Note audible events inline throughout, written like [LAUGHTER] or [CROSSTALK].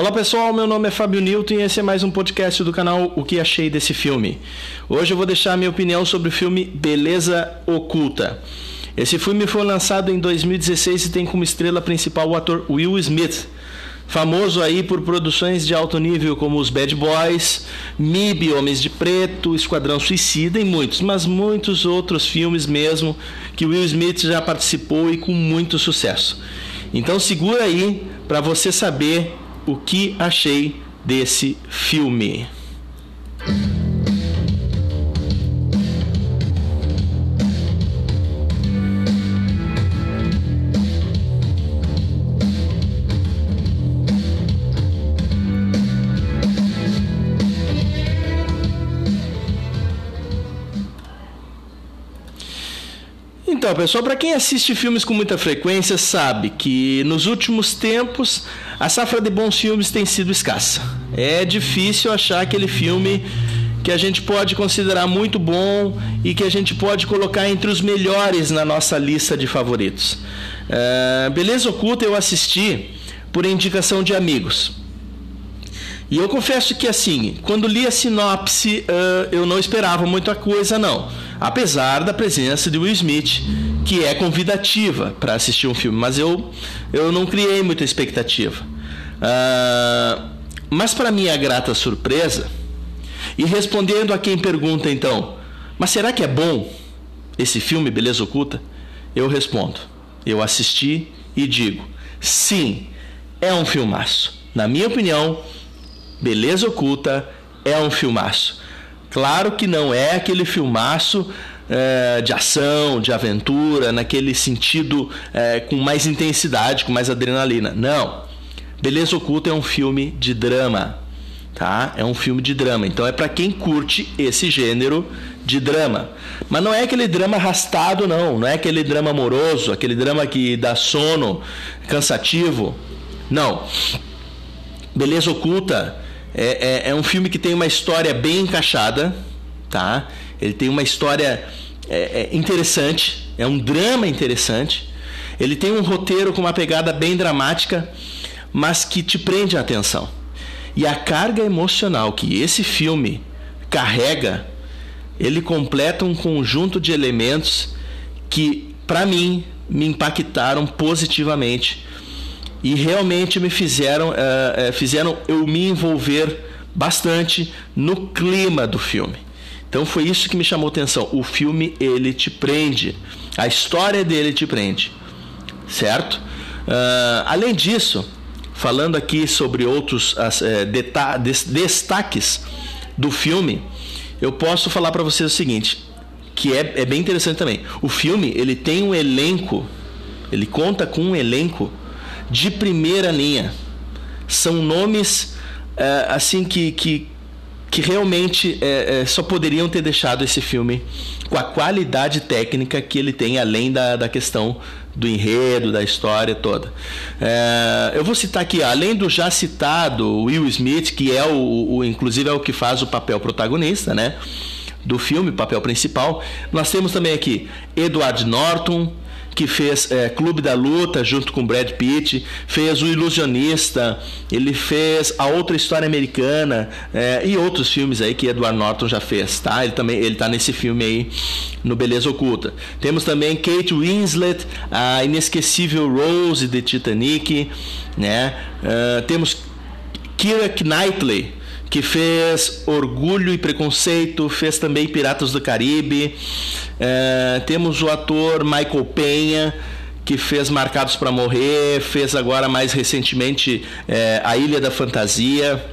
Olá pessoal, meu nome é Fábio Newton e esse é mais um podcast do canal O que achei desse filme. Hoje eu vou deixar a minha opinião sobre o filme Beleza Oculta. Esse filme foi lançado em 2016 e tem como estrela principal o ator Will Smith, famoso aí por produções de alto nível como os Bad Boys, MIB, Homens de Preto, Esquadrão Suicida e muitos, mas muitos outros filmes mesmo que Will Smith já participou e com muito sucesso. Então segura aí para você saber o que achei desse filme. Então, pessoal, para quem assiste filmes com muita frequência, sabe que nos últimos tempos a safra de bons filmes tem sido escassa. É difícil achar aquele filme que a gente pode considerar muito bom e que a gente pode colocar entre os melhores na nossa lista de favoritos. Uh, Beleza Oculta eu assisti por indicação de amigos. E eu confesso que assim, quando li a sinopse, uh, eu não esperava muita coisa não apesar da presença de Will Smith, que é convidativa para assistir um filme, mas eu, eu não criei muita expectativa. Uh, mas para minha grata surpresa, e respondendo a quem pergunta então, mas será que é bom esse filme Beleza Oculta? Eu respondo, eu assisti e digo, sim, é um filmaço. Na minha opinião, Beleza Oculta é um filmaço. Claro que não é aquele filmaço é, de ação, de aventura, naquele sentido é, com mais intensidade, com mais adrenalina. Não. Beleza Oculta é um filme de drama, tá? É um filme de drama. Então é para quem curte esse gênero de drama. Mas não é aquele drama arrastado, não. Não é aquele drama amoroso, aquele drama que dá sono, cansativo. Não. Beleza Oculta é, é, é, um filme que tem uma história bem encaixada, tá? Ele tem uma história é, é, interessante, é um drama interessante. Ele tem um roteiro com uma pegada bem dramática, mas que te prende a atenção. E a carga emocional que esse filme carrega, ele completa um conjunto de elementos que, para mim, me impactaram positivamente e realmente me fizeram, uh, fizeram eu me envolver bastante no clima do filme. Então foi isso que me chamou atenção. O filme ele te prende, a história dele te prende, certo? Uh, além disso, falando aqui sobre outros uh, destaques do filme, eu posso falar para vocês o seguinte, que é, é bem interessante também. O filme ele tem um elenco, ele conta com um elenco de primeira linha. São nomes é, assim que, que, que realmente é, é, só poderiam ter deixado esse filme com a qualidade técnica que ele tem, além da, da questão do enredo, da história toda. É, eu vou citar aqui, além do já citado Will Smith, que é o, o, inclusive é o que faz o papel protagonista, né? Do filme, papel principal. Nós temos também aqui Edward Norton, que fez é, Clube da Luta junto com Brad Pitt, fez O Ilusionista, ele fez A Outra História Americana é, e outros filmes aí que Edward Norton já fez, tá? Ele também ele tá nesse filme aí no Beleza Oculta. Temos também Kate Winslet, a inesquecível Rose de Titanic, né? Uh, temos Keira Knightley, que fez Orgulho e Preconceito, fez também Piratas do Caribe. É, temos o ator Michael Penha, que fez Marcados para Morrer, fez agora mais recentemente é, A Ilha da Fantasia.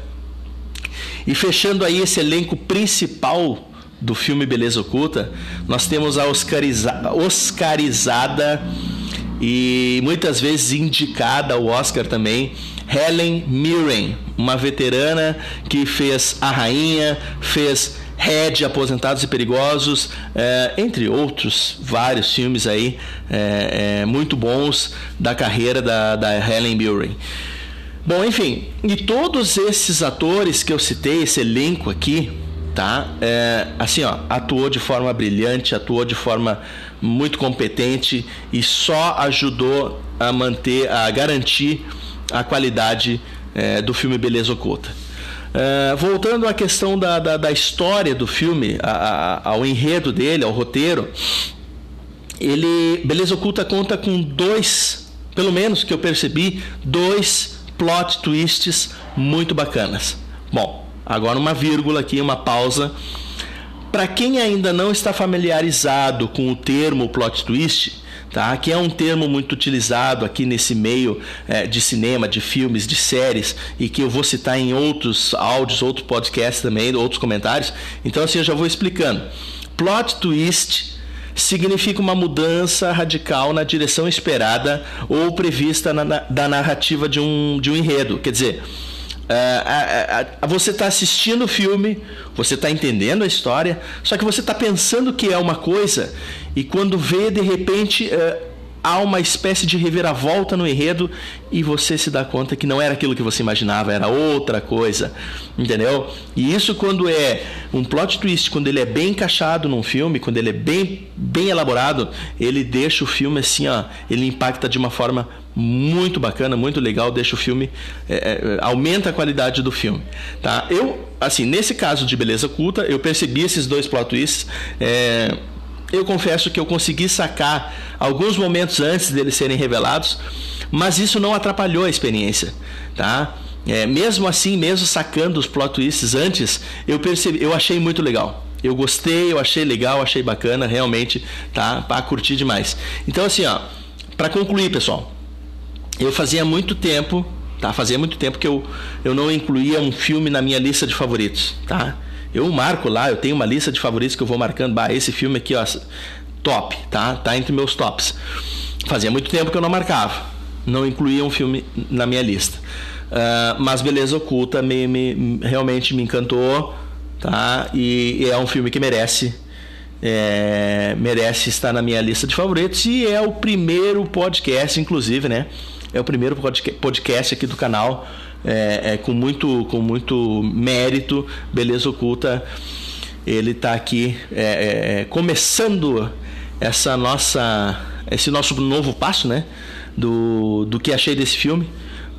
E fechando aí esse elenco principal do filme Beleza Oculta, nós temos a Oscariza Oscarizada e muitas vezes indicada ao Oscar também, Helen Mirren, uma veterana que fez A Rainha, fez Red, Aposentados e Perigosos, é, entre outros vários filmes aí é, é, muito bons da carreira da, da Helen Mirren. Bom, enfim, e todos esses atores que eu citei, esse elenco aqui, tá? É, assim, ó, atuou de forma brilhante, atuou de forma muito competente e só ajudou a manter, a garantir a qualidade é, do filme Beleza Oculta. Uh, voltando à questão da, da, da história do filme, a, a, ao enredo dele, ao roteiro, ele Beleza Oculta conta com dois, pelo menos que eu percebi, dois plot twists muito bacanas. Bom, agora uma vírgula aqui, uma pausa. Para quem ainda não está familiarizado com o termo plot twist, tá? que é um termo muito utilizado aqui nesse meio é, de cinema, de filmes, de séries, e que eu vou citar em outros áudios, outros podcasts também, outros comentários. Então, assim, eu já vou explicando. Plot twist significa uma mudança radical na direção esperada ou prevista na, na, da narrativa de um, de um enredo. Quer dizer, uh, você está assistindo o filme, você está entendendo a história, só que você está pensando que é uma coisa e quando vê, de repente, há uma espécie de reviravolta no enredo e você se dá conta que não era aquilo que você imaginava, era outra coisa, entendeu? E isso quando é um plot twist, quando ele é bem encaixado num filme, quando ele é bem, bem elaborado, ele deixa o filme assim, ó, ele impacta de uma forma muito bacana, muito legal, deixa o filme, é, é, aumenta a qualidade do filme, tá? Eu, assim, nesse caso de Beleza Culta, eu percebi esses dois plot twists, é, eu confesso que eu consegui sacar alguns momentos antes deles serem revelados, mas isso não atrapalhou a experiência, tá? É, mesmo assim, mesmo sacando os plot twists antes, eu percebi, eu achei muito legal. Eu gostei, eu achei legal, achei bacana, realmente, tá? Para curtir demais. Então assim, ó, para concluir, pessoal, eu fazia muito tempo, tá? Fazia muito tempo que eu, eu não incluía um filme na minha lista de favoritos, tá? Eu marco lá, eu tenho uma lista de favoritos que eu vou marcando. Bah, esse filme aqui, ó, top, tá? Tá entre meus tops. Fazia muito tempo que eu não marcava, não incluía um filme na minha lista. Uh, mas Beleza Oculta me, me, realmente me encantou, tá? E, e é um filme que merece é, merece estar na minha lista de favoritos e é o primeiro podcast, inclusive, né? É o primeiro podcast aqui do canal é, é, com, muito, com muito mérito, Beleza Oculta. Ele está aqui é, é, é, começando essa nossa, esse nosso novo passo, né? Do, do que achei desse filme,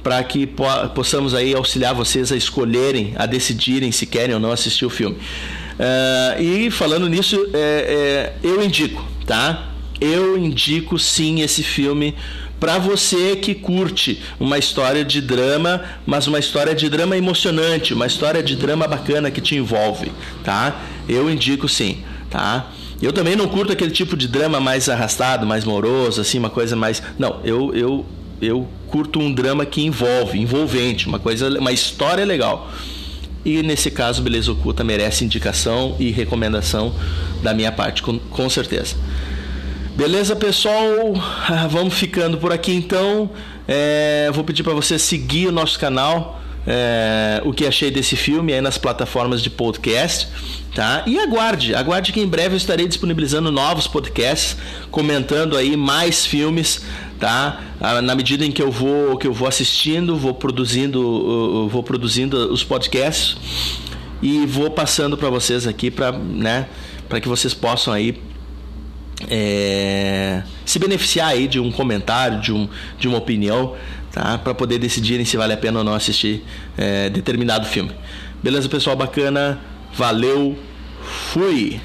para que po possamos aí auxiliar vocês a escolherem, a decidirem se querem ou não assistir o filme. Uh, e falando nisso, é, é, eu indico, tá? Eu indico sim esse filme para você que curte uma história de drama, mas uma história de drama emocionante, uma história de drama bacana que te envolve, tá? Eu indico sim, tá? Eu também não curto aquele tipo de drama mais arrastado, mais moroso, assim, uma coisa mais. Não, eu eu eu curto um drama que envolve, envolvente, uma coisa, uma história legal. E nesse caso, Beleza Oculta merece indicação e recomendação da minha parte, com, com certeza. Beleza, pessoal? [LAUGHS] Vamos ficando por aqui então. É, vou pedir para você seguir o nosso canal. É, o que achei desse filme aí nas plataformas de podcast, tá? E aguarde, aguarde que em breve eu estarei disponibilizando novos podcasts, comentando aí mais filmes, tá? Ah, na medida em que eu vou que eu vou assistindo, vou produzindo, vou produzindo os podcasts e vou passando para vocês aqui para, né, para que vocês possam aí é, se beneficiar aí de um comentário, de, um, de uma opinião, tá? para poder decidirem se vale a pena ou não assistir é, determinado filme. Beleza, pessoal? Bacana. Valeu. Fui.